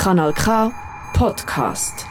Kanal K Podcast.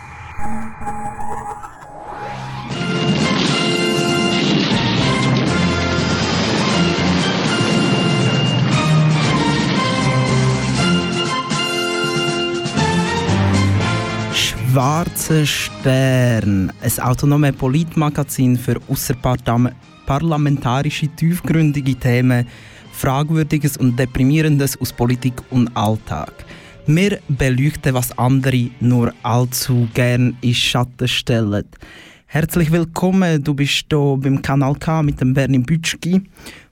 Schwarzer Stern, ein autonomes Politmagazin für außerparlamentarische, tiefgründige Themen, Fragwürdiges und Deprimierendes aus Politik und Alltag. Wir beleuchten, was andere nur allzu gern in Schatten stellen. Herzlich willkommen, du bist hier beim Kanal K mit dem Bernie Bütschki.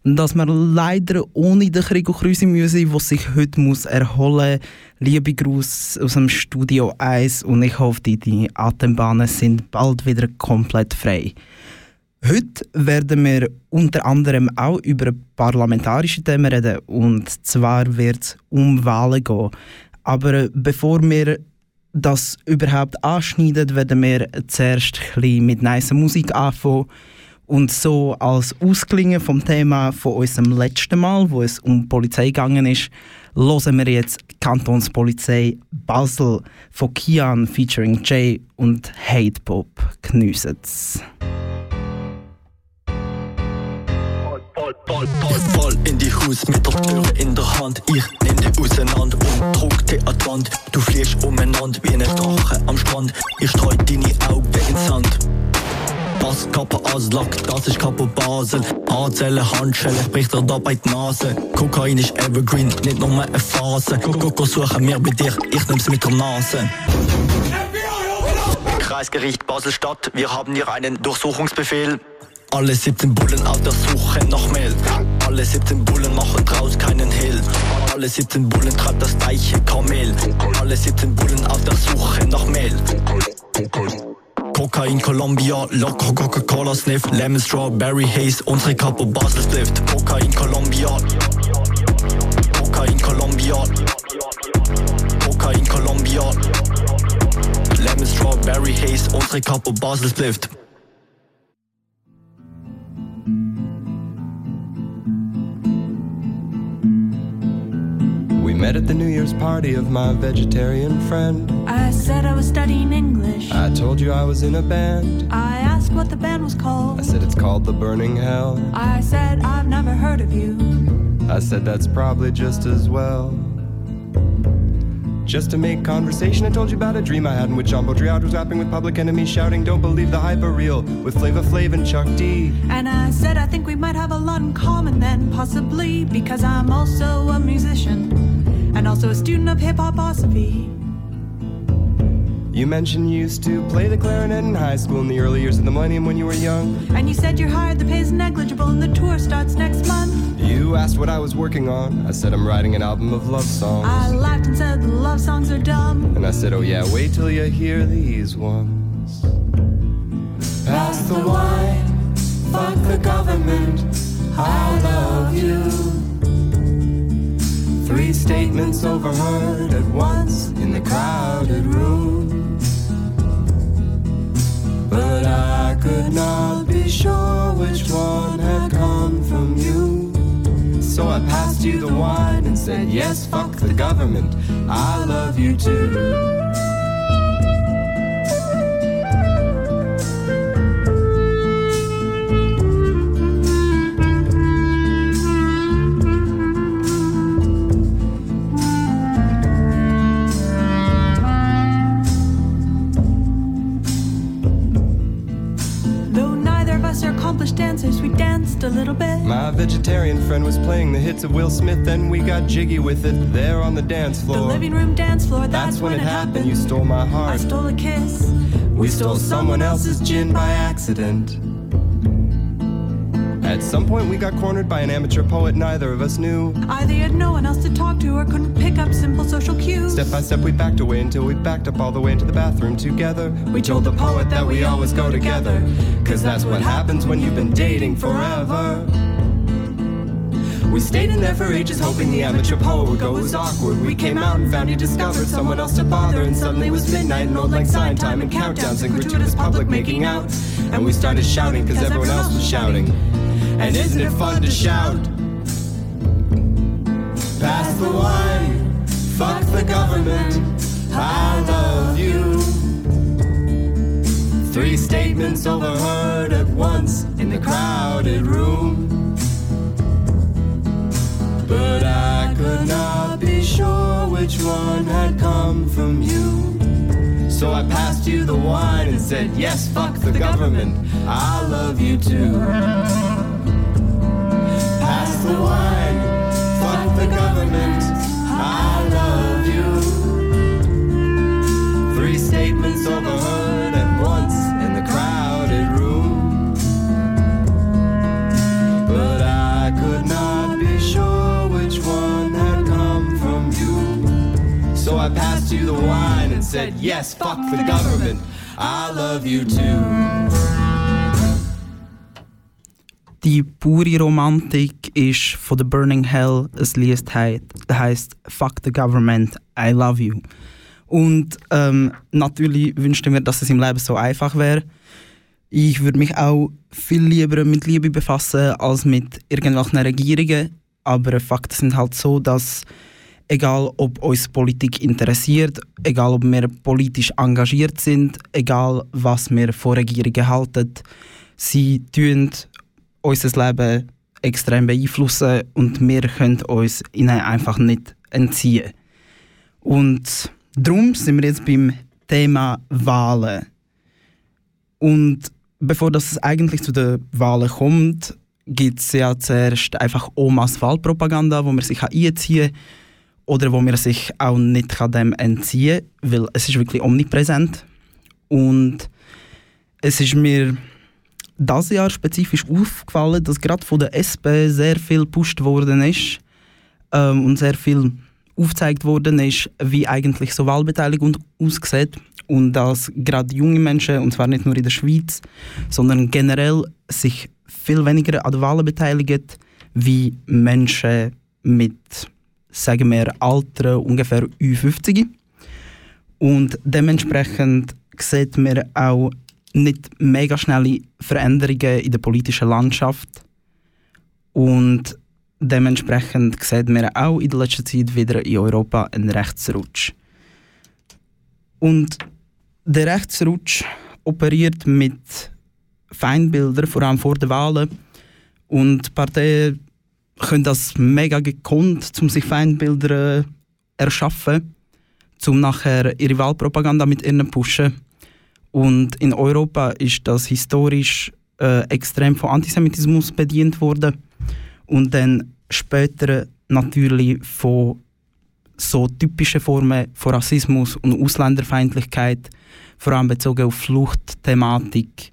Und dass wir leider ohne den Krieg Krüsi müssen, der sich heute muss erholen muss. Liebe Gruß aus dem Studio 1 und ich hoffe, die Atembahnen sind bald wieder komplett frei. Heute werden wir unter anderem auch über parlamentarische Themen reden und zwar wird es um Wahlen gehen. Aber bevor wir das überhaupt anschneiden, werden wir zuerst ein mit nice Musik anfangen. Und so als Ausklingen vom Thema von unserem letzten Mal, wo es um Polizei gegangen ist, hören wir jetzt Kantonspolizei Basel von Kian featuring Jay und Hate Pop. Geniessen's. Ball, Ball, Ball in die Haus mit der Tür in der Hand. Ich nehm die auseinander und druck die an die Wand. Du fliehst umeinander wie eine Drache am Strand. Ich streu deine Augen ins Sand. Das Kappe Aslak, das ist Kappe Basel. Anzählen, Handschellen, bricht dir dabei die Nase. Kokain ist Evergreen, nicht nur eine Phase. Koko suchen wir bei dir, ich nehm's mit der Nase. Kreisgericht Basel-Stadt, wir haben hier einen Durchsuchungsbefehl. Alle 17 Bullen auf der Suche nach Mehl. Alle 17 Bullen machen draus keinen Hehl. Alle 17 Bullen treibt das gleiche Kamel. Alle 17 Bullen auf der Suche nach Mehl. Kokain, Columbia, Loco, Coca-Cola Sniff, Lemon, Strawberry Haze, unsere Capo Basel Splift. Kokain, Columbia. Kokain, Columbia. Kokain, Columbia. Lemon, Strawberry Haze, unsere Capo Basel Splift. Met at the New Year's party of my vegetarian friend. I said I was studying English. I told you I was in a band. I asked what the band was called. I said it's called The Burning Hell. I said I've never heard of you. I said that's probably just as well. Just to make conversation, I told you about a dream I had in which Jumbo Triad was rapping with Public Enemy, shouting, "Don't believe the hype are real," with Flava Flav and Chuck D. And I said I think we might have a lot in common then, possibly because I'm also a musician and also a student of hip hoposophy. You mentioned you used to play the clarinet in high school in the early years of the millennium when you were young. And you said you're hired, the pay's negligible, and the tour starts next month. You asked what I was working on. I said I'm writing an album of love songs. I laughed and said the love songs are dumb. And I said, oh yeah, wait till you hear these ones. Overheard at once in the crowded room. But I could not be sure which one had come from you. So I passed you the wine and said, Yes, fuck the government, I love you too. Dancers, we danced a little bit. My vegetarian friend was playing the hits of Will Smith, then we got jiggy with it there on the dance floor. The living room dance floor, that's, That's when it happened, you stole my heart. I stole a kiss. We stole someone else's gin by accident. At some point, we got cornered by an amateur poet neither of us knew. Either you had no one else to talk to or couldn't pick up simple social cues. Step by step, we backed away until we backed up all the way into the bathroom together. We told the poet that we always go together. Cause that's what happens when you've been dating forever. We stayed in there for ages, hoping the amateur poet would go as awkward. We came out and found he discovered someone else to bother, and suddenly it was midnight and old like sign time and countdowns and gratuitous public making out. And we started shouting because everyone else was shouting. And isn't it fun to shout? Pass the wine, fuck the government. I love you. Three statements overheard at once in the crowded room. But I could not be sure which one had come from you. So I passed you the wine and said, Yes, fuck the government. I love you too. Wine, fuck the government. I love you. Three statements overheard at once in the crowded room. But I could not be sure which one had come from you. So I passed you the wine and said, Yes, fuck the government. I love you too. Die pure Romantik ist von The Burning Hell ein Lied, heißt Fuck the Government, I Love You. Und ähm, natürlich wünschte mir, dass es im Leben so einfach wäre. Ich würde mich auch viel lieber mit Liebe befassen als mit irgendwelchen Regierungen. Aber Fakten sind halt so, dass egal ob uns Politik interessiert, egal ob wir politisch engagiert sind, egal was wir von Regierungen halten, sie tun unser Leben extrem beeinflussen und wir können uns ihnen einfach nicht entziehen. Und darum sind wir jetzt beim Thema Wahlen. Und bevor das eigentlich zu den Wahlen kommt, gibt es ja zuerst einfach Omas Wahlpropaganda, wo man sich einziehen kann oder wo man sich auch nicht dem entziehen kann, weil es ist wirklich omnipräsent. Und es ist mir das Jahr spezifisch aufgefallen, dass gerade von der SP sehr viel gepusht worden ist ähm, und sehr viel aufgezeigt worden ist, wie eigentlich so Wahlbeteiligung aussieht und dass gerade junge Menschen, und zwar nicht nur in der Schweiz, sondern generell sich viel weniger an den Wahlen beteiligen, wie Menschen mit, sagen wir, Alter ungefähr Ü50. Und dementsprechend sieht man auch nicht mega schnelle Veränderungen in der politischen Landschaft. Und dementsprechend sieht man auch in der letzten Zeit wieder in Europa einen Rechtsrutsch. Und der Rechtsrutsch operiert mit Feindbildern, vor allem vor den Wahlen. Und Parteien können das mega gekonnt, um sich Feindbilder erschaffen, um nachher ihre Wahlpropaganda mit ihnen pushen. Und in Europa ist das historisch äh, extrem von Antisemitismus bedient worden und dann später natürlich von so typischen Formen von Rassismus und Ausländerfeindlichkeit, vor allem bezogen auf Fluchtthematik.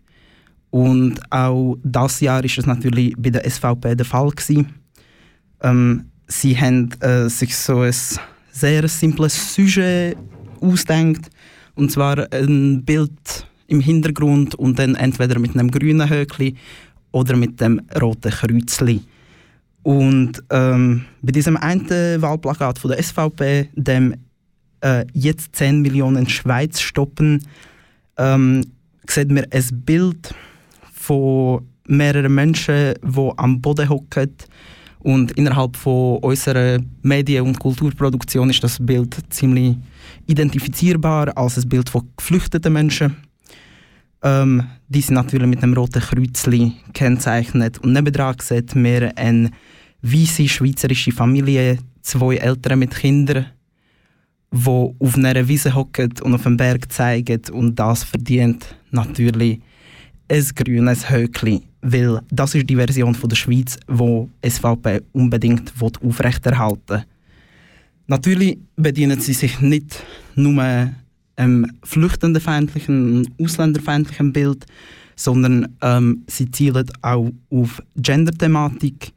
Und auch das Jahr ist es natürlich bei der SVP der Fall gewesen. Ähm, sie haben äh, sich so ein sehr simples Sujet ausdenkt und zwar ein Bild im Hintergrund und dann entweder mit einem grünen Höckli oder mit dem roten Kreuzli. Und ähm, bei diesem einen Wahlplakat von der SVP, dem äh, jetzt 10 Millionen Schweiz stoppen, ähm, sieht man ein Bild von mehreren Menschen, die am Boden hocken. Und innerhalb von unserer Medien- und Kulturproduktion ist das Bild ziemlich identifizierbar als ein Bild von geflüchteten Menschen. Ähm, die sind natürlich mit einem roten Kreuzli kennzeichnet. Und nebenan sieht man eine weiße schweizerische Familie, zwei Eltern mit Kindern, die auf einer Wiese hocken und auf einem Berg zeigen. Und das verdient natürlich ein grünes Höckli, weil das ist die Version von der Schweiz, die SVP unbedingt aufrechterhalten will. Natürlich bedienen sie sich nicht nur einem flüchtendenfeindlichen, ausländerfeindlichen Bild, sondern ähm, sie zielen auch auf Gender-Thematik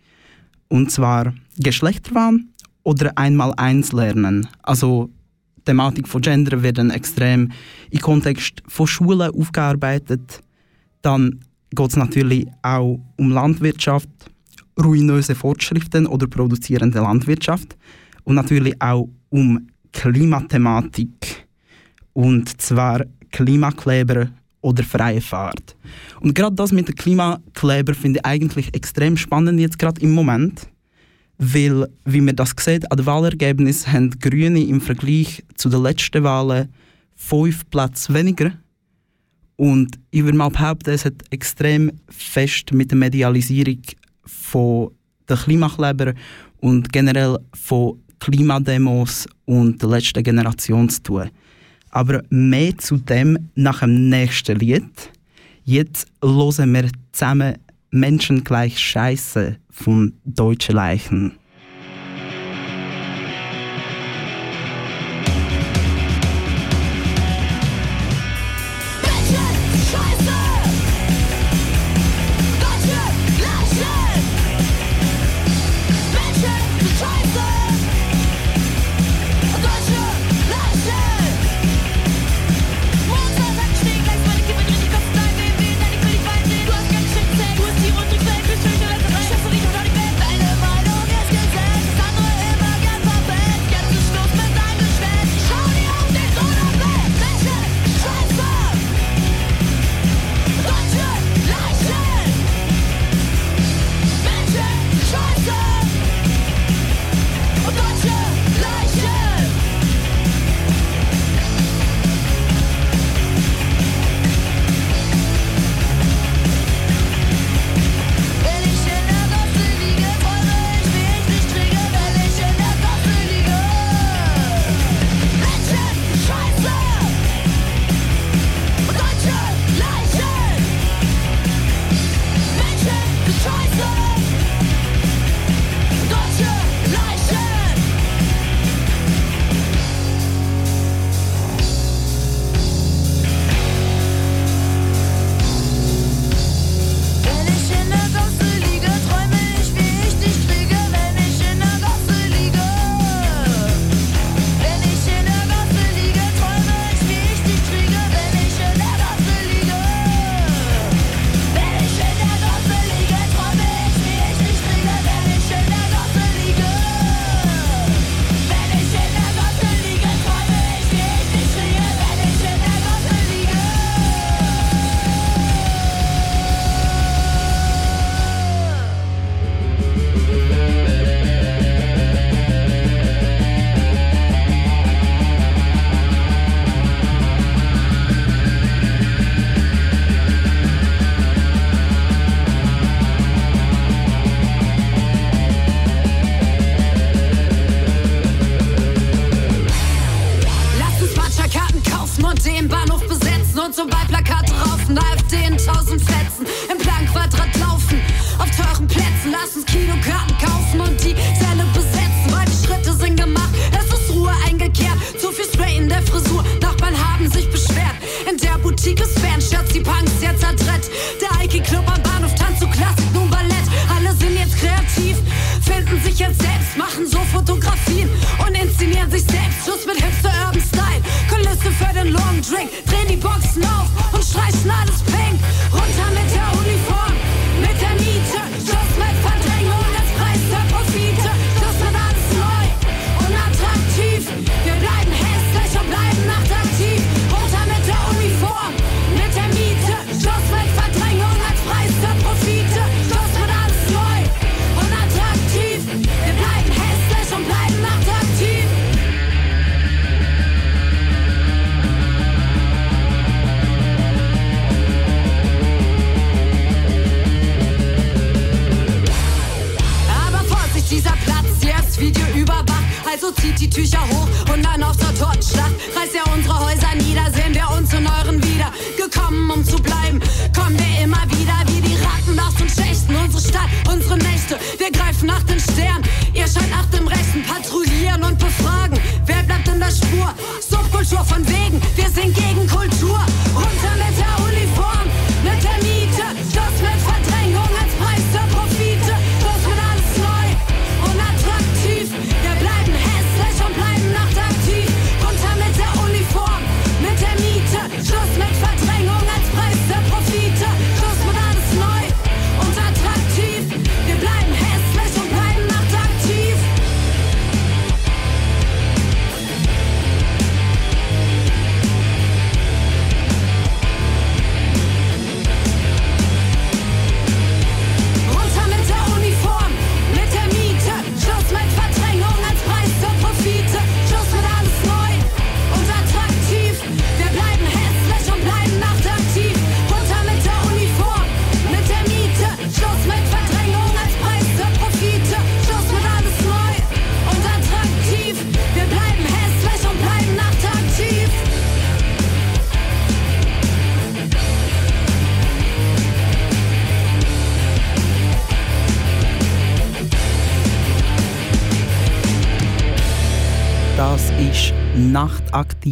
und zwar Geschlechterwahn oder einmal eins lernen. Also die Thematik von Gender wird extrem im Kontext von Schulen aufgearbeitet. Dann geht es natürlich auch um Landwirtschaft, ruinöse Fortschriften oder produzierende Landwirtschaft und natürlich auch um Klimathematik. Und zwar Klimakleber oder freie Fahrt. Und gerade das mit den Klimakleber finde ich eigentlich extrem spannend jetzt gerade im Moment, Weil, wie man das sieht, an den Wahlergebnissen haben die Grüne im Vergleich zu den letzten Wahlen fünf Plätze weniger. Und ich würde mal behaupten, es hat extrem fest mit der Medialisierung von der Klimakleber und generell von Klimademos und der letzten Generation zu tun. Aber mehr zu dem nach dem nächsten Lied. Jetzt hören wir zusammen Menschen gleich Scheiße von Deutsche Leichen.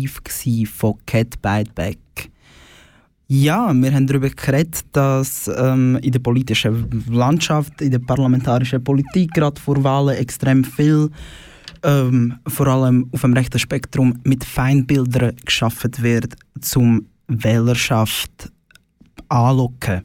Nachtaktiv von Cat Bite Back. Ja, wir haben darüber geredet, dass ähm, in der politischen Landschaft, in der parlamentarischen Politik gerade vor Wahlen extrem viel, ähm, vor allem auf dem rechten Spektrum, mit Feindbildern geschaffen wird, zum Wählerschaft anlocken.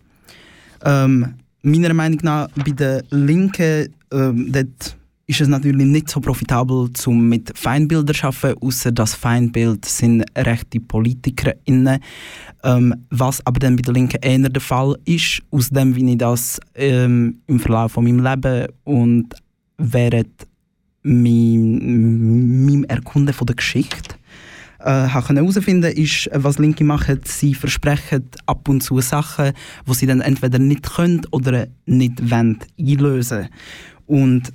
Ähm, meiner Meinung nach bei den Linken ähm, dort ist es natürlich nicht so profitabel, um mit Feindbildern zu arbeiten, außer das Feindbild sind rechte PolitikerInnen. Ähm, was aber dann bei der Linken eher der Fall ist, aus dem, wie ich das ähm, im Verlauf von meinem Leben und während meinem, meinem Erkunden von der Geschichte äh, herausfinden ist, was Linke machen. Sie versprechen ab und zu Sachen, die sie dann entweder nicht können oder nicht wollen einlösen. Und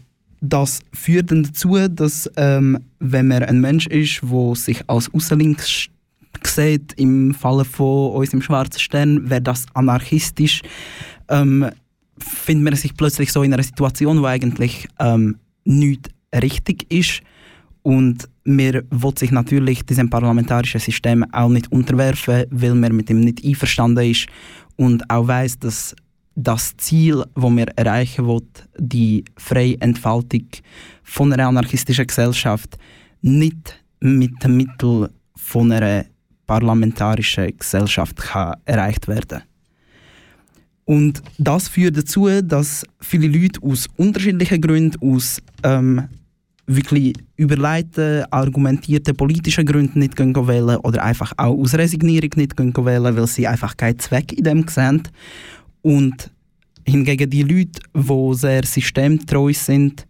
das führt dann dazu, dass ähm, wenn man ein Mensch ist, der sich als Aussenlinks sieht, im Falle von uns im Schwarzen Stern, wäre das anarchistisch, ähm, findet man sich plötzlich so in einer Situation, wo eigentlich ähm, nichts richtig ist. Und man will sich natürlich diesem parlamentarischen System auch nicht unterwerfen, weil man mit ihm nicht einverstanden ist und auch weiß, dass das Ziel, das wir erreichen wollen, die freie Entfaltung von einer anarchistischen Gesellschaft, nicht mit den Mitteln von einer parlamentarischen Gesellschaft kann erreicht werden Und das führt dazu, dass viele Leute aus unterschiedlichen Gründen, aus ähm, wirklich überleiten, argumentierten politischen Gründen nicht gehen wählen oder einfach auch aus Resignierung nicht gehen wählen, weil sie einfach keinen Zweck in dem sehen. Und hingegen die Leute, die sehr systemtreu sind,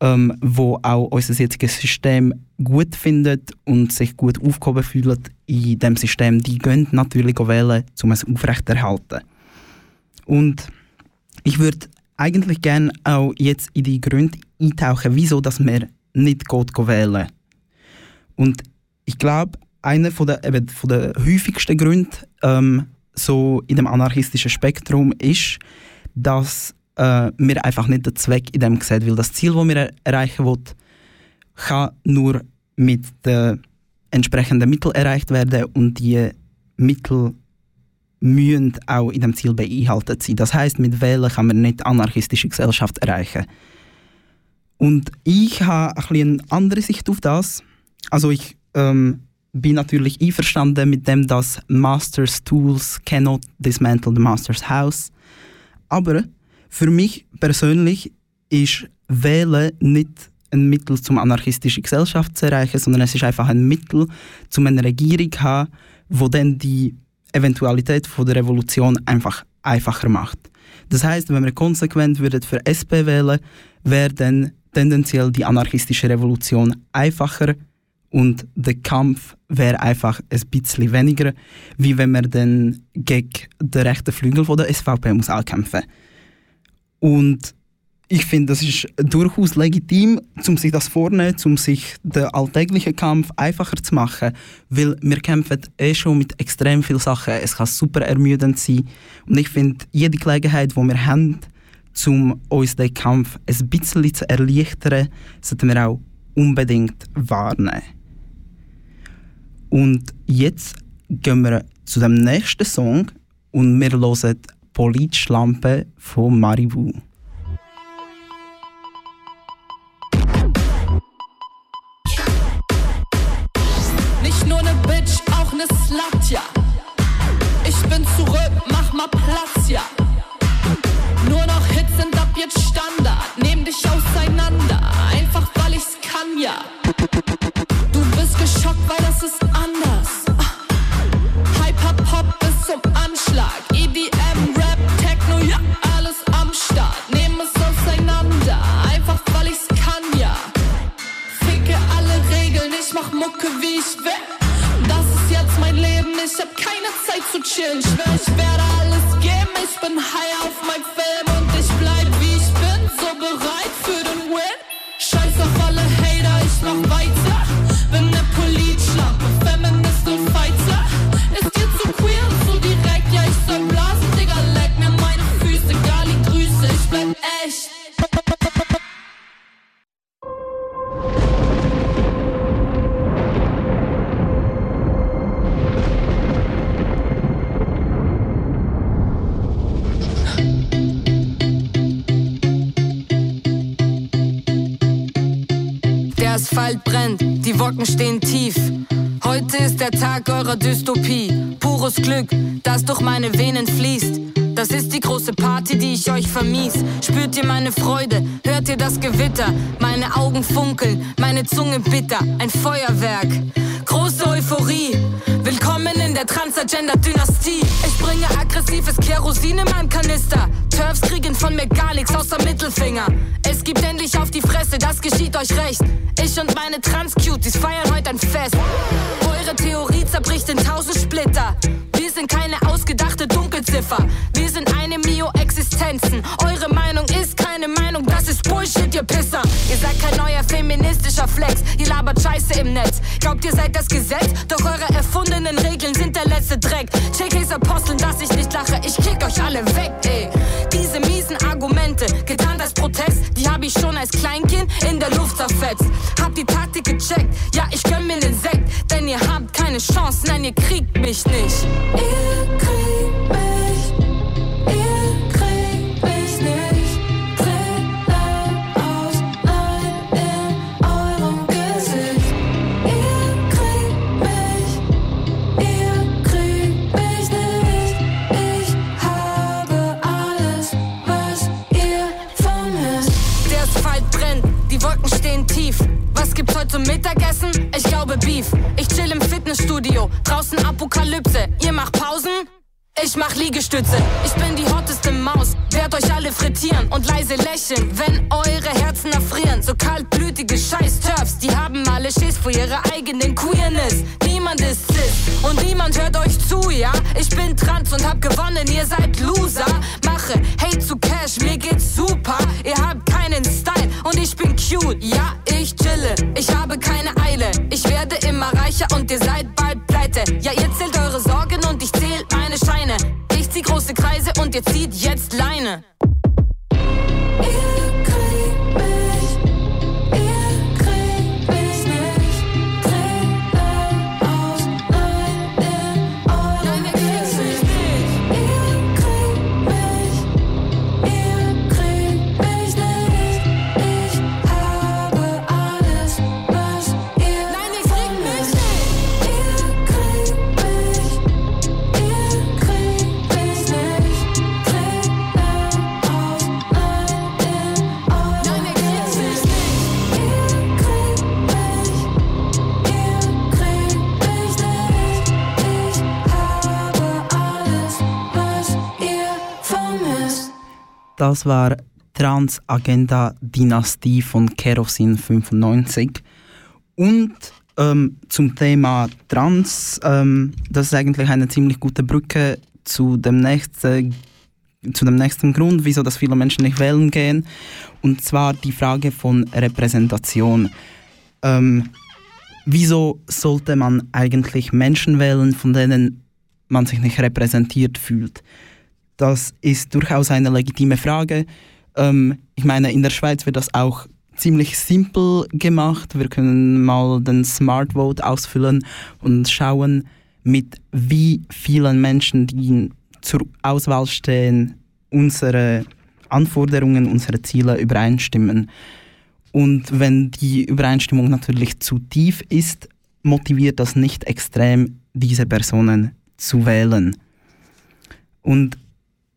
ähm, wo auch unser jetziges System gut findet und sich gut aufgehoben fühlen in dem System, die gehen natürlich wählen, um es aufrechterhalten. Und ich würde eigentlich gerne auch jetzt in die Gründe eintauchen, wieso dass man nicht geht wählen. Und ich glaube, einer von der, von der häufigsten Gründe ähm, so in dem anarchistischen Spektrum ist, dass äh, wir einfach nicht den Zweck in dem sehen, weil das Ziel, das wir erreichen wollen, kann nur mit den entsprechenden Mitteln erreicht werden und die Mittel müssen auch in dem Ziel beinhaltet sein. Das heißt, mit Wählen kann man nicht anarchistische Gesellschaft erreichen. Und ich habe ein eine andere Sicht auf das. Also ich ähm, bin natürlich einverstanden mit dem, dass Masters Tools cannot dismantle the Master's House. Aber für mich persönlich ist Wählen nicht ein Mittel, um anarchistische Gesellschaft zu erreichen, sondern es ist einfach ein Mittel, um eine Regierung zu haben, die dann die Eventualität der Revolution einfach einfacher macht. Das heißt, wenn wir konsequent würden für SP wählen, wäre dann tendenziell die anarchistische Revolution einfacher und der Kampf wäre einfach ein bisschen weniger, wie wenn man dann gegen den rechten Flügel von der SVP muss ankämpfen Und ich finde, das ist durchaus legitim, um sich das vorzunehmen, um sich den alltäglichen Kampf einfacher zu machen, weil wir kämpfen eh schon mit extrem vielen Sachen. Es kann super ermüdend sein und ich finde, jede Gelegenheit, die wir haben, um uns den Kampf ein bisschen zu erleichtern, sollten wir auch unbedingt wahrnehmen. Und jetzt gehen wir zu dem nächsten Song und wir hören Politschlampe von Maribou. Nicht nur ne Bitch, auch ne Slut. Ich bin zurück, mach mal Platz, ja. Nur noch Hits sind ab jetzt Standard. Nehm dich auseinander, einfach weil ich's kann, ja. Du bist geschockt, weil das ist anders. Hyper-Pop bis zum Anschlag. EDM, Rap, Techno, ja, alles am Start. Nehm es auseinander, einfach weil ich's kann, ja. Ficke alle Regeln, ich mach Mucke, wie ich will. Das ist jetzt mein Leben, ich hab keine Zeit zu chillen. Schwör, ich werde alles geben, Hater, ich mach weiter. Asphalt brennt, die Wolken stehen tief. Heute ist der Tag eurer Dystopie. Pures Glück, das durch meine Venen fließt. Das ist die große Party, die ich euch vermies. Spürt ihr meine Freude? Hört ihr das Gewitter? Meine Augen funkeln, meine Zunge bitter. Ein Feuerwerk. Große Euphorie. Willkommen in der Transagender-Dynastie. Ich bringe aggressives Kerosin in meinem Kanister. Turfs kriegen von mir gar nichts außer Mittelfinger. Es gibt endlich auf die Fresse, das geschieht euch recht. Ich und meine Trans-Cuties feiern heute ein Fest. Eure Theorie zerbricht in tausend Splitter. Wir sind keine ausgedachte Dunkelziffer. Wir sind eine Mio-Existenzen. Eure Meinung ist keine Meinung, das ist Bullshit, ihr Pisser. Ihr seid kein neuer feministischer Flex. Ihr labert Scheiße im Netz. Glaubt, ihr seid das Gesetz? Doch eure erfundenen Regeln sind der letzte Dreck. JKs Aposteln, dass ich nicht lache. Ich kick euch alle weg, ey. Diese miesen Argumente, getan als Protest, die hab ich schon als Kleinkind in der Luft zerfetzt. Hab die Taktik gecheckt, ja, ich gönn mir den Sekt, denn ihr habt keine Chance, nein, ihr kriegt mich nicht. Ihr kriegt Ich mach Liegestütze, ich bin die hotteste Maus. Werd euch alle frittieren und leise lächeln, wenn eure Herzen erfrieren. So kaltblütige Scheiß-Turfs, die haben alle Schiss vor ihrer eigenen Queerness. Niemand ist cis und niemand hört euch zu, ja? Ich bin trans und hab gewonnen, ihr seid Loser. Mache Hate zu Cash, mir geht's super. Ihr habt keinen Style und ich bin cute, ja? Ich chille, ich habe keine Eile. Ich werde immer reicher und ihr seid bald pleite. Ja, ihr Kreise und ihr zieht jetzt Leine. Das war Transagenda Dynastie von Kerosin 95. Und ähm, zum Thema Trans, ähm, das ist eigentlich eine ziemlich gute Brücke zu dem nächsten zu dem nächsten Grund, wieso dass viele Menschen nicht wählen gehen, und zwar die Frage von Repräsentation. Ähm, wieso sollte man eigentlich Menschen wählen, von denen man sich nicht repräsentiert fühlt? Das ist durchaus eine legitime Frage. Ähm, ich meine, in der Schweiz wird das auch ziemlich simpel gemacht. Wir können mal den Smart Vote ausfüllen und schauen, mit wie vielen Menschen, die zur Auswahl stehen, unsere Anforderungen, unsere Ziele übereinstimmen. Und wenn die Übereinstimmung natürlich zu tief ist, motiviert das nicht extrem, diese Personen zu wählen. Und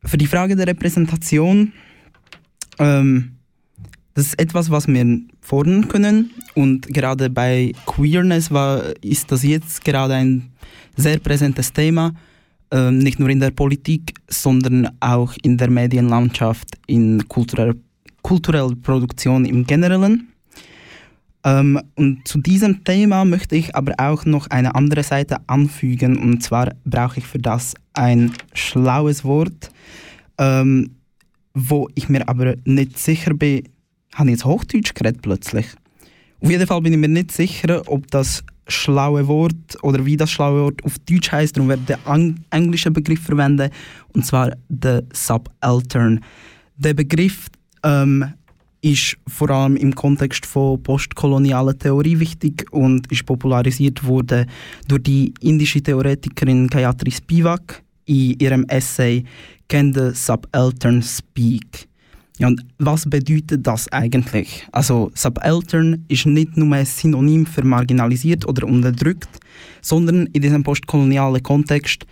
für die Frage der Repräsentation, ähm, das ist etwas, was wir fordern können. Und gerade bei Queerness war, ist das jetzt gerade ein sehr präsentes Thema, ähm, nicht nur in der Politik, sondern auch in der Medienlandschaft, in kultureller, kultureller Produktion im Generellen. Ähm, und zu diesem Thema möchte ich aber auch noch eine andere Seite anfügen. Und zwar brauche ich für das ein schlaues Wort, ähm, wo ich mir aber nicht sicher bin, habe ich jetzt Hochdeutsch geredet plötzlich? Auf jeden Fall bin ich mir nicht sicher, ob das schlaue Wort oder wie das schlaue Wort auf Deutsch heißt. Darum werde ich den englischen Begriff verwenden, und zwar der Subaltern. Der Begriff ähm, ist vor allem im Kontext von postkolonialer Theorie wichtig und ist popularisiert worden durch die indische Theoretikerin Gayatri Spivak in ihrem Essay Can the Subaltern Speak? Ja, und was bedeutet das eigentlich? Also Subaltern ist nicht nur ein Synonym für marginalisiert oder unterdrückt, sondern in diesem postkolonialen Kontext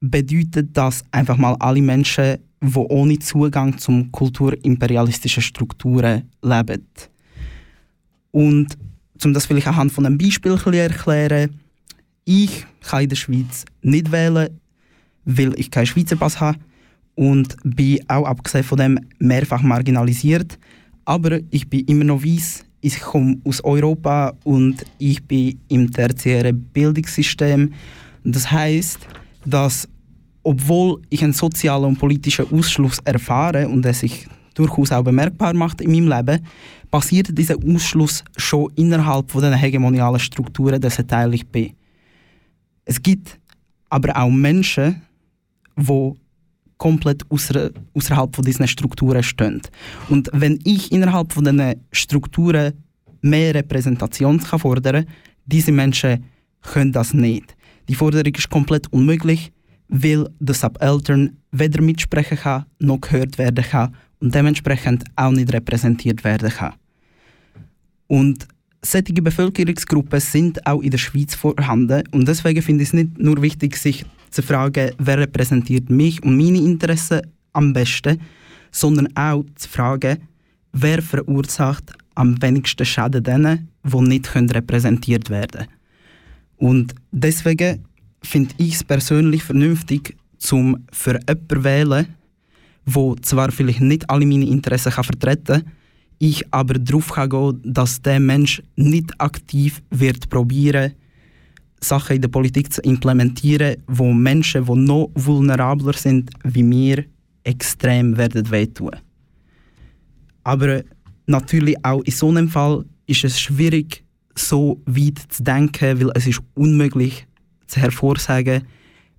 bedeutet das einfach mal alle Menschen, die ohne Zugang zum kulturimperialistischen Strukturen leben. Und um das vielleicht anhand von einem Beispiel zu erklären, ich kann in der Schweiz nicht wählen, weil ich keinen Schweizer Pass habe und bin auch abgesehen von dem mehrfach marginalisiert. Aber ich bin immer noch weiß, ich komme aus Europa und ich bin im tertiären Bildungssystem. Das heißt, dass obwohl ich einen sozialen und politischen Ausschluss erfahre und es sich durchaus auch bemerkbar macht in meinem Leben, passiert dieser Ausschluss schon innerhalb von hegemonialen Strukturen, dessen Teil ich bin. Es gibt aber auch Menschen, die komplett außer, außerhalb von diesen Strukturen stehen. Und wenn ich innerhalb von diesen Strukturen mehr Repräsentation fordern kann, diese Menschen können das nicht. Die Forderung ist komplett unmöglich, weil der Subaltern weder mitsprechen kann, noch gehört werden kann und dementsprechend auch nicht repräsentiert werden kann. Und solche Bevölkerungsgruppen sind auch in der Schweiz vorhanden und deswegen finde ich es nicht nur wichtig, sich zu fragen, wer repräsentiert mich und meine Interessen am besten, sondern auch zu fragen, wer verursacht am wenigsten Schaden denen, die nicht repräsentiert werden können. Und deswegen finde ich es persönlich vernünftig, zum für jemanden wählen, wo zwar vielleicht nicht alle meine Interessen kann vertreten kann, ich aber darauf gehen, dass der Mensch nicht aktiv wird probieren, Sachen in der Politik zu implementieren, wo Menschen, die noch vulnerabler sind wie wir, extrem werden wehtun. Aber natürlich auch in so einem Fall ist es schwierig, so weit zu denken, weil es ist unmöglich zu hervorsagen,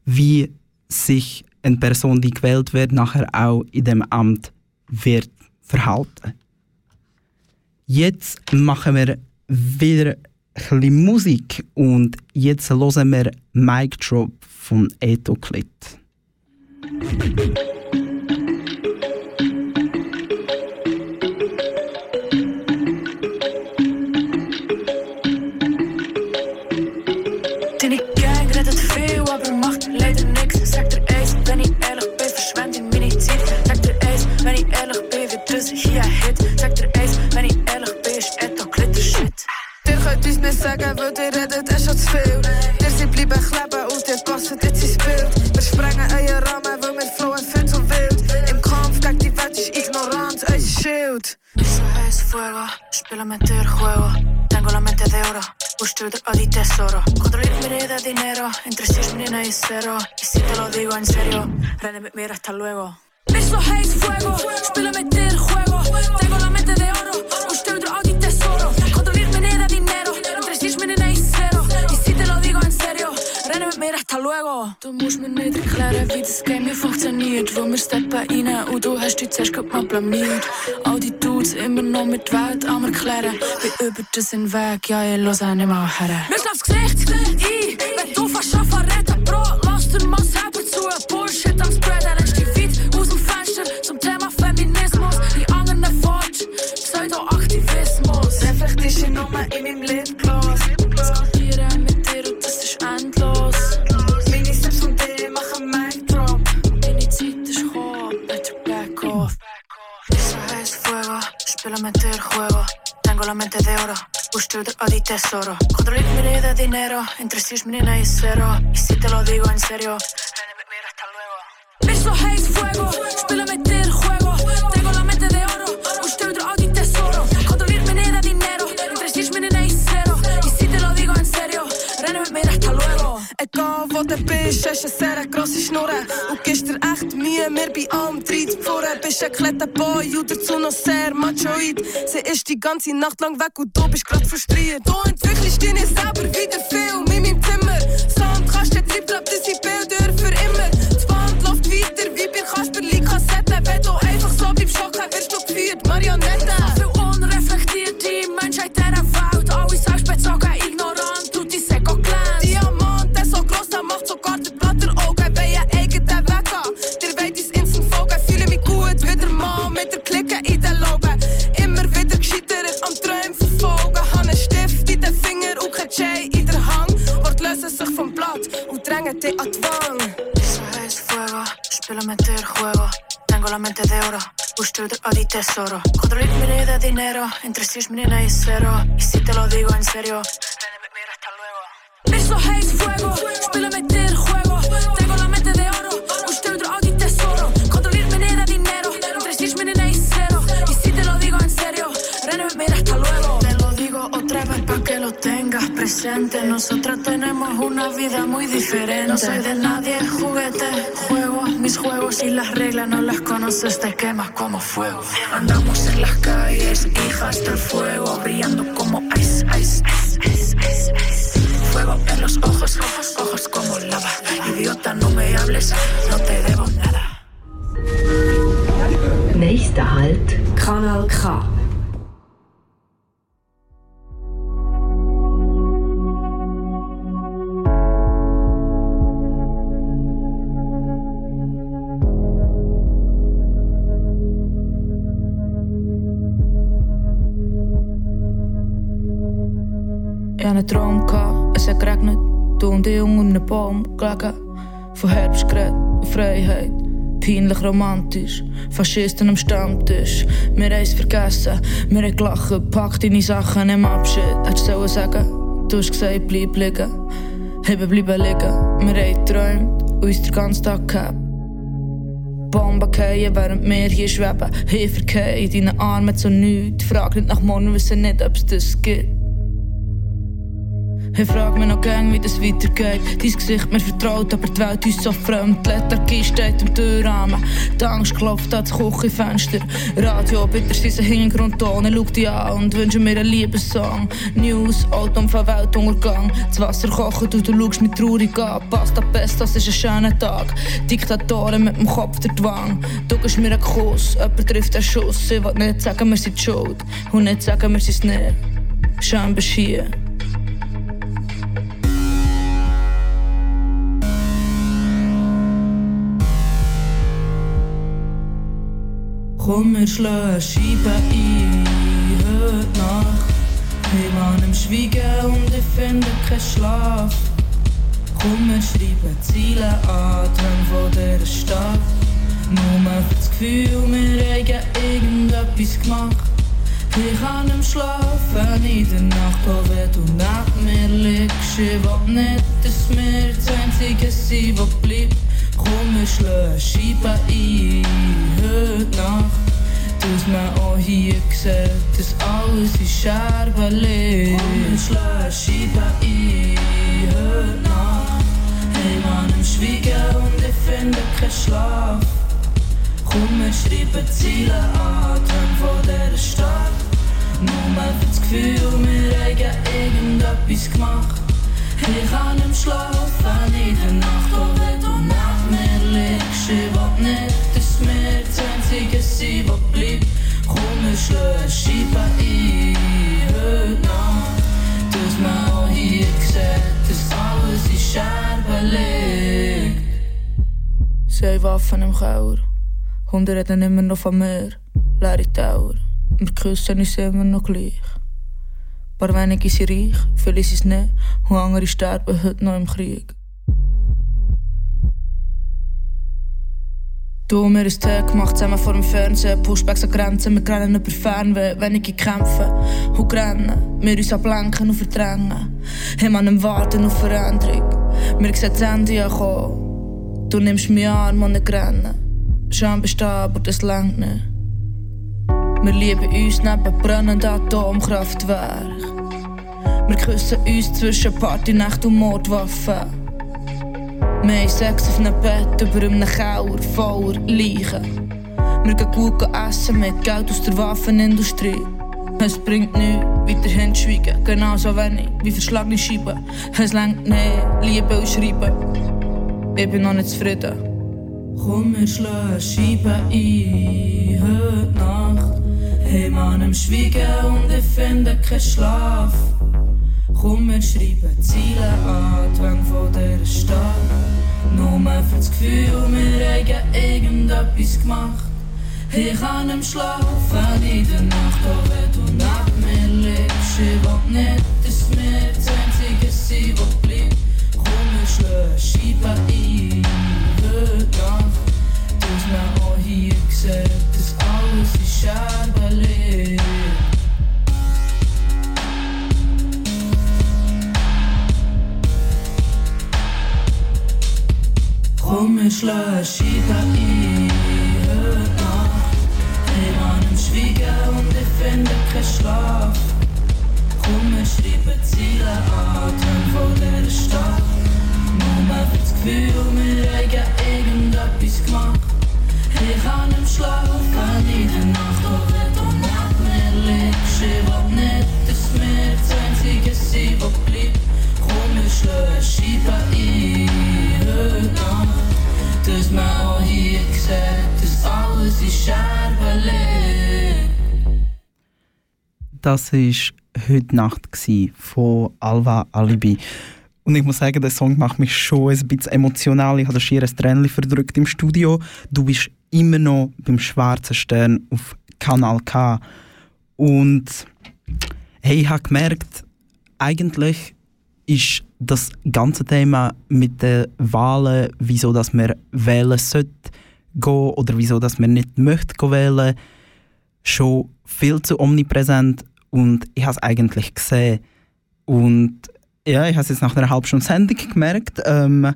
wie sich eine Person, die gewählt wird, nachher auch in dem Amt wird verhalten. Jetzt machen wir wieder ein Musik und jetzt hören wir Mic Drop von Etoclit. Weil ihr redet eh schon zu viel. Ihr seid bleiben kleben und ihr passt jetzt ins Bild. Wir sprengen euren Rahmen, weil wir flowen viel zu wild. Im Kampf gegen die Welt ist ignorant unser Schild. Eso es fuego, spielo meter juego. Tengo la mente de oro, busco a di tesoro. Controlar mi de dinero, entre sí es mi y cero. Y si te lo digo en serio, René, mira, hasta luego. Eso es fuego, spielo meter juego. Tengo la mente de oro, busco a di tesoro. Luego. Du musst mir nicht erklären, wie das Game hier funktioniert. Wo wir steppen rein und du hast dich zuerst mal blamiert. All die Dudes immer noch mit Welt am erklären. Wie über das in Weg, ja, ich los auch nicht mal her. Mir aufs Gesicht ein, wenn du fast schon verreden, Bro, lass dir mal selber zu. Bullshit am Spreaden, rennst die weit aus dem Fenster zum Thema Feminismus. Die anderen Forge, Pseudo-Aktivismus. Reflektierst du nur in Quiero meter juego. Tengo la mente de oro. Busco a di tesoro. Controlé de dinero. Entre sí es mi y cero. Y si te lo digo en serio. Mira, hasta luego. Eso es fuego. Spelen meter juego. Egal wo du bist, hast eine sehr grosse Schnurre und gibst dir echt Mühe, mir bei allem Tritt vorne. Bist ein kleiner Boy und dazu noch sehr machoid. Sie ist die ganze Nacht lang weg und du bist grad frustriert. Du entwickelst dich selber wieder viel in meinem Zimmer. Sound kannst du nicht tesoro. Controlar mi de dinero, entre si es menina y cero. Y si te lo digo en serio, presente. Nosotros tenemos una vida muy diferente. No soy de nadie, juguete, juego mis juegos y las reglas no las conoces, te quemas como fuego. Andamos en las calles, hijas del fuego, brillando como ice, ice, ice, ice, ice, ice. Fuego en los ojos, ojos, ojos como lava. Idiota, no me hables, no te debo nada. Nächster Halt, Kanal K. einen Traum, gehabt, es hat geregnet, du und ich unter einem Baum gelegen. Von Herbst und Freiheit, peinlich romantisch, Faschisten am Stammtisch. Wir haben es vergessen, wir haben gelacht, pack deine Sachen im Abschied. Hättest du sagen du hast gesagt, bleib liegen. Haben bleiben liegen, wir haben geträumt und uns den ganzen Tag gehabt. Bomben fallen, während wir hier schweben. Hilfe in deinen Armen zu nichts. Frag nicht nach morgen, wissen nicht, ob es das gibt. Ich frag mich noch gern, wie das weitergeht. Dein Gesicht mir vertraut, aber die Welt uns so fremd. Lethargie steht am Türrahmen. Die Angst klopft an das Küchenfenster. Radio, bitte diesen Hintergrundton. Ich schau dich an und wünsche mir einen Liebessong. News, Auto von Weltuntergang. Das Wasser kocht und du schaust mich traurig an. Pasta Pesto, das ist ein schöner Tag. Diktatoren mit dem Kopf der Wang. Du gibst mir einen Kuss, jemand trifft einen Schuss. Ich will nicht sagen, wir sind schuld. Und nicht sagen, wir sind nicht. Schön bist Komm, wir schlagen Scheiben ein, heute Nacht. Wir waren im Schweigen und ich finde keinen Schlaf. Komm, wir schreiben Ziele an, Träume von dieser Stadt. Nur für das Gefühl, wir haben irgendetwas gemacht. Ich kann nicht schlafen in der Nacht, auch wenn du neben mir liegst. Ich will nicht, dass wir das Einzige sind, was bleibt. Scheiben ein, heute Nacht. Dass man auch hier sieht, dass alles liegt. Komm, wir schlagen Scheiben ein, heute Nacht. Hey Mann, im Schweigen und ich finde keinen Schlaf. Komm, wir schreiben Ziele an, Träume von dieser Stadt. Nur für das Gefühl, wir haben irgendetwas gemacht. Ich kann nicht schlafen in der Nacht, auch wenn du das Einzige sind, was bleibt. Komm, wir schlagen Scheiben ein, heute Nacht. Dass man auch hier sieht, dass alles in Scherben liegt. Sie haben Waffen im Keller. Hunde reden immer noch von mir. Leere Tower. Wir küssen uns immer noch gleich. Ein paar wenige sind reich, viele sind es nicht. Und andere sterben heute noch im Krieg. Du mir ein Tee gemacht, zusammen vor dem Fernsehen. Pushbacks an Grenzen, wir rennen über Fernweh, wenige kämpfen. Und rennen, wir uns ablenken und verdrängen. Haben an einem Warten auf Veränderung. Wir sehen das Ende ankommen. Du nimmst mich an und nicht rennen. Schön bestehen, aber das längt nicht. Wir lieben uns neben brennenden Atomkraftwerk. Wir küssen uns zwischen Partynacht und Mordwaffen. Wir haben Sex auf einem Bett über einem Keller voller Leichen. Wir gehen gut essen mit Geld aus der Waffenindustrie. Es bringt nichts, weiterhin zu schweigen, genauso wenig wie verschlagene Scheiben. Es lenkt nicht, Liebe und Schreiben. Ich bin noch nicht zufrieden. Komm, wir schlagen Scheiben ein, heute Nacht. Hey Mann, im Schweigen und ich finde keinen Schlaf. Komm, wir schreiben Ziele an, Träume von dieser Stadt. Nur für das Gefühl, wir haben irgendetwas gemacht. Ich kann im Schlaf, wenn in der Nacht auch du neben mir lebst. Ich will nicht, dass wir das Einzige sind, was bleibt. Komm, wir Scheibe ein, heute Nacht. Hast mir auch hier gesagt, dass alles in Scherben liegt. Ein, heute Nacht. Im Schweigen und ich finde keinen Schlaf. Wir schreiben Ziele Träume von dieser Stadt. Nur für das Gefühl, wir haben irgendetwas gemacht. Ich kann im Schlaf, wenn in der Nacht auch wieder neben mir liegst. Ich will nicht, dass wir das Einzige sind, was bleibt. Komm, wir schlagen Dass man auch hier sieht, dass alles in Scherben liegt. Das war heute Nacht von Alva Alibi. Und ich muss sagen, der Song macht mich schon ein bisschen emotional. Ich habe schier ein Tränchen verdrückt im Studio. Du bist immer noch beim Schwarzen Stern auf Kanal K. Und hey, ich habe gemerkt, eigentlich ist das ganze Thema mit den Wahlen, wieso dass man wählen sollte oder wieso dass man nicht möchte wählen, schon viel zu omnipräsent und ich habe es eigentlich gesehen. Und ja, ich habe es jetzt nach einer halben Stunde Sendung gemerkt. Ähm,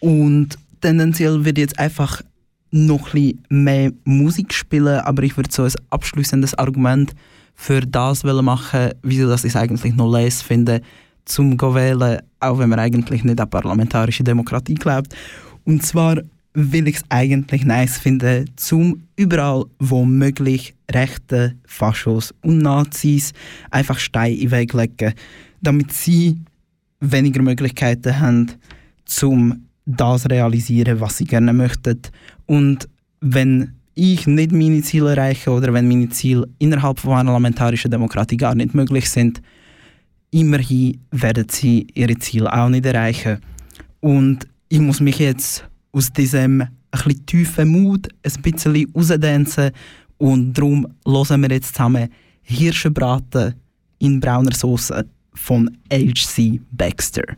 und tendenziell wird jetzt einfach noch ein mehr Musik spielen, aber ich würde so ein abschließendes Argument für das machen, wieso dass ich es eigentlich noch les finde, zum wählen, auch wenn man eigentlich nicht an parlamentarische Demokratie glaubt. Und zwar will ich es eigentlich nice finden, zum überall, wo möglich, Rechte, Faschos und Nazis einfach Steine in den Weg legen, damit sie weniger Möglichkeiten haben, zum das realisieren, was sie gerne möchten. Und wenn ich nicht meine Ziele erreiche oder wenn meine Ziele innerhalb von parlamentarischer Demokratie gar nicht möglich sind, immerhin werden sie ihre Ziele auch nicht erreichen. Und ich muss mich jetzt aus diesem bisschen tiefen Mut ein bisschen rausdancen und darum hören wir jetzt zusammen Hirschenbraten in brauner Soße von H.C. Baxter.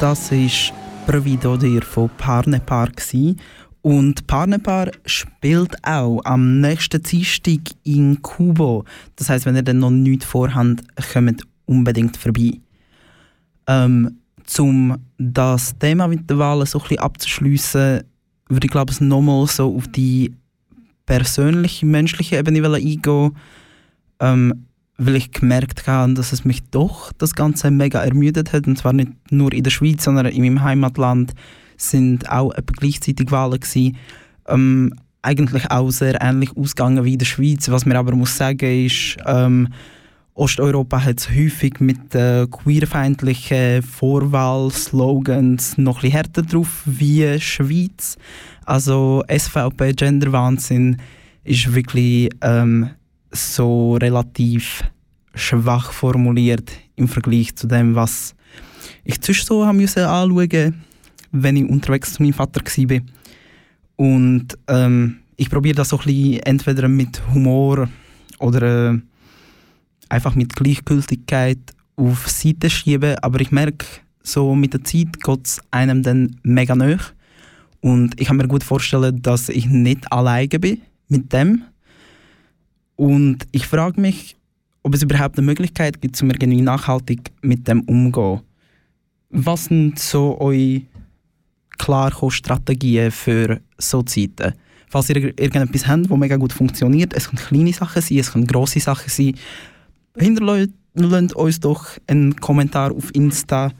Das ist Prvi Dodir von Parnepar und Parnepar spielt auch am nächsten Dienstag in Kubo. Das heißt, wenn ihr dann noch nichts vorhabt, kommt unbedingt vorbei. Ähm, um das Thema mit der Wahl so ein abzuschliessen, würde ich glaube ich nochmal so auf die persönliche, menschliche Ebene eingehen, ähm, weil ich gemerkt habe, dass es mich doch das Ganze mega ermüdet hat, und zwar nicht nur in der Schweiz, sondern in meinem Heimatland sind auch gleichzeitig Wahlen gewesen. Ähm, eigentlich auch sehr ähnlich ausgegangen wie in der Schweiz. Was man aber muss sagen ist, ähm, Osteuropa hat es häufig mit äh, queerfeindlichen Vorwahlslogans noch ein härter drauf wie Schweiz. Also SVP Genderwahnsinn ist wirklich ähm, so relativ schwach formuliert im Vergleich zu dem, was ich sonst so haben anschauen, wenn ich unterwegs zu meinem Vater war. Und ähm, ich probiere das so ein bisschen entweder mit Humor oder äh, einfach mit Gleichgültigkeit auf Seite schieben, aber ich merke, so mit der Zeit geht es einem dann mega nach. Und ich kann mir gut vorstellen, dass ich nicht alleine bin mit dem. Und ich frage mich, ob es überhaupt eine Möglichkeit gibt, um irgendwie nachhaltig mit dem umzugehen. Was sind so eure klaren Strategien für so Zeiten? Falls ihr irgendetwas habt, das mega gut funktioniert, es können kleine Sachen sein, es können grosse Sachen sein, hinterlasst uns doch einen Kommentar auf Insta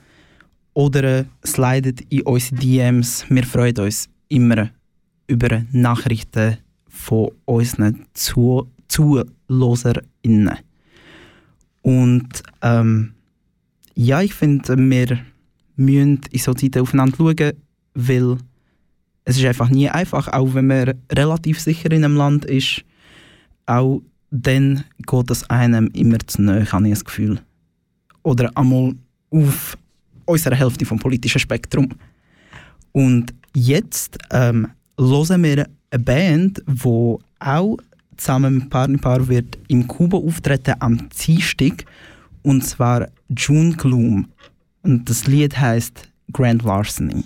oder slidet in unsere DMs. Wir freuen uns immer über Nachrichten von unseren Zu ZuhörerInnen. Und ähm, ja, ich finde, wir müssen in so Zeiten aufeinander schauen, weil es ist einfach nie einfach, auch wenn man relativ sicher in einem Land ist, auch dann geht es einem immer zu nahe, habe ich das Gefühl. Oder einmal auf unserer Hälfte vom politischen Spektrum. Und jetzt ähm, hören wir eine Band, die auch zusammen mit Partnerpaar wird im Kuba auftreten am Dienstag und zwar June Gloom. Und das Lied heißt Grand Larceny.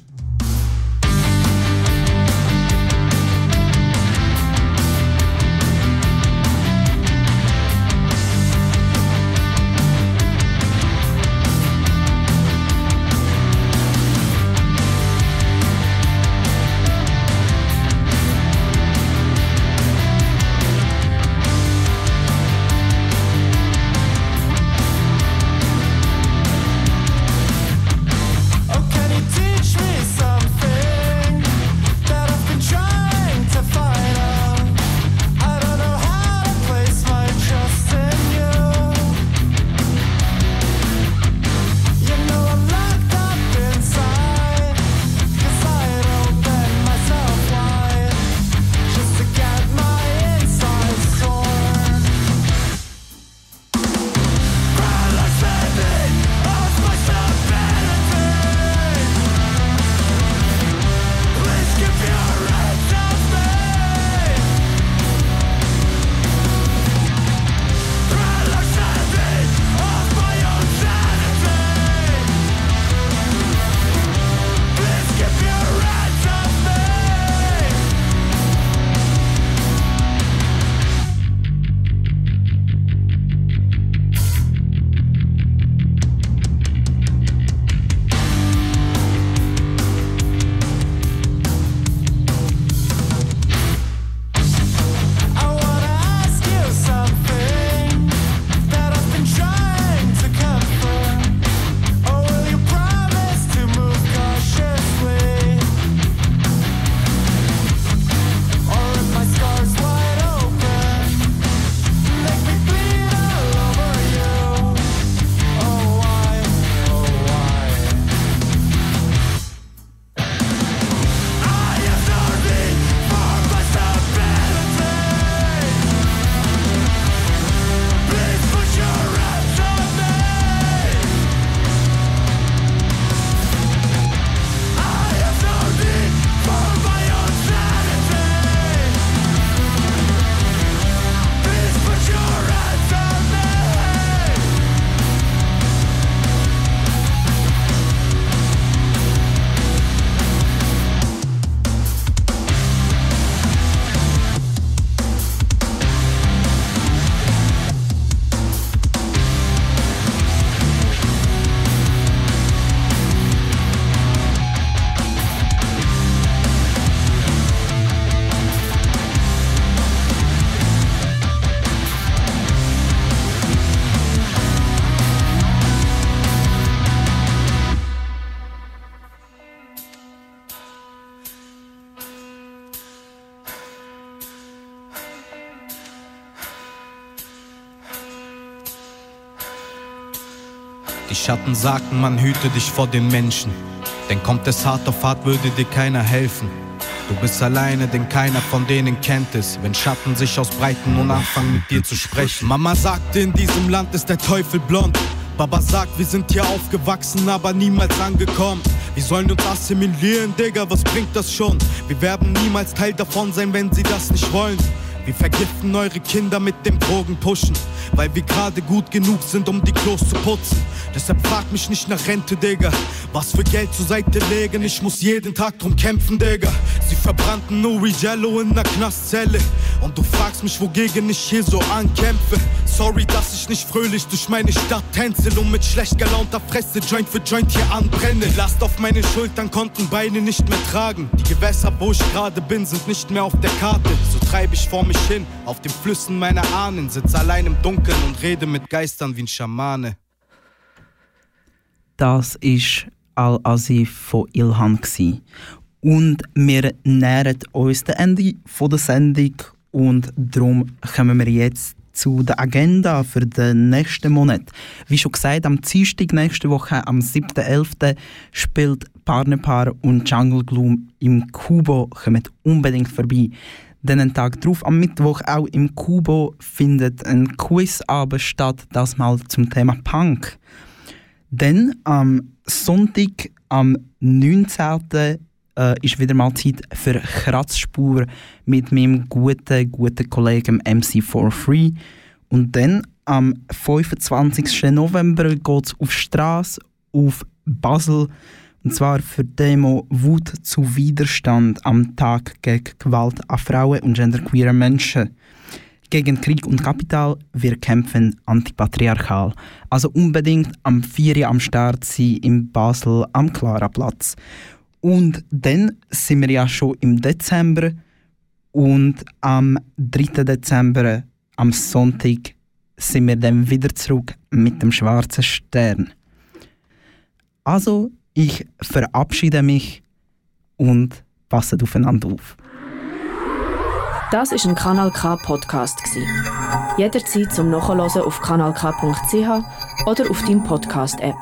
Schatten sagten, man hüte dich vor den Menschen. Denn kommt es hart auf hart, würde dir keiner helfen. Du bist alleine, denn keiner von denen kennt es. Wenn Schatten sich ausbreiten und anfangen mit dir zu sprechen. Mama sagte, in diesem Land ist der Teufel blond. Baba sagt, wir sind hier aufgewachsen, aber niemals angekommen. Wir sollen uns assimilieren, Digga, was bringt das schon? Wir werden niemals Teil davon sein, wenn sie das nicht wollen. Wir vergiften eure Kinder mit dem Drogenpushen, weil wir gerade gut genug sind, um die Klos zu putzen. Deshalb frag mich nicht nach Rente, Digga. Was für Geld zur Seite legen, ich muss jeden Tag drum kämpfen, Digga. Sie verbrannten Uri Jello in der Knastzelle. Und du fragst mich, wogegen ich hier so ankämpfe. Sorry, dass ich nicht fröhlich durch meine Stadt tänzel und mit schlecht gelaunter Fresse Joint für Joint hier anbrenne. Die Last auf meine Schultern konnten Beine nicht mehr tragen. Die Gewässer, wo ich gerade bin, sind nicht mehr auf der Karte. So treib ich vor mich hin, auf den Flüssen meiner Ahnen. Sitz allein im Dunkeln und rede mit Geistern wie ein Schamane. Das ist Al-Asif von Ilhan. Und wir nähern uns dem Ende der Sendung und darum kommen wir jetzt zu der Agenda für den nächsten Monat. Wie schon gesagt, am Dienstag nächste Woche, am 7.11. spielt Partnerpaar und Jungle Gloom im Kubo. Kommt unbedingt vorbei. Den Tag drauf, am Mittwoch auch im Kubo, findet ein Quizabend statt, das mal zum Thema Punk. Dann am Sonntag, am 19. Äh, ist wieder mal Zeit für Kratzspur mit meinem guten, guten Kollegen MC4Free. Und dann am 25. November geht es auf Straße auf Basel. Und zwar für die Demo Wut zu Widerstand am Tag gegen Gewalt an Frauen und genderqueere Menschen. Gegen Krieg und Kapital, wir kämpfen antipatriarchal. Also unbedingt am 4. am Start sein in Basel am Klaraplatz. Und dann sind wir ja schon im Dezember und am 3. Dezember, am Sonntag, sind wir dann wieder zurück mit dem schwarzen Stern. Also, ich verabschiede mich und passet aufeinander auf. Das ist ein Kanal K Podcast Jederzeit zum Nachhören auf kanalk.ch oder auf deinem Podcast App.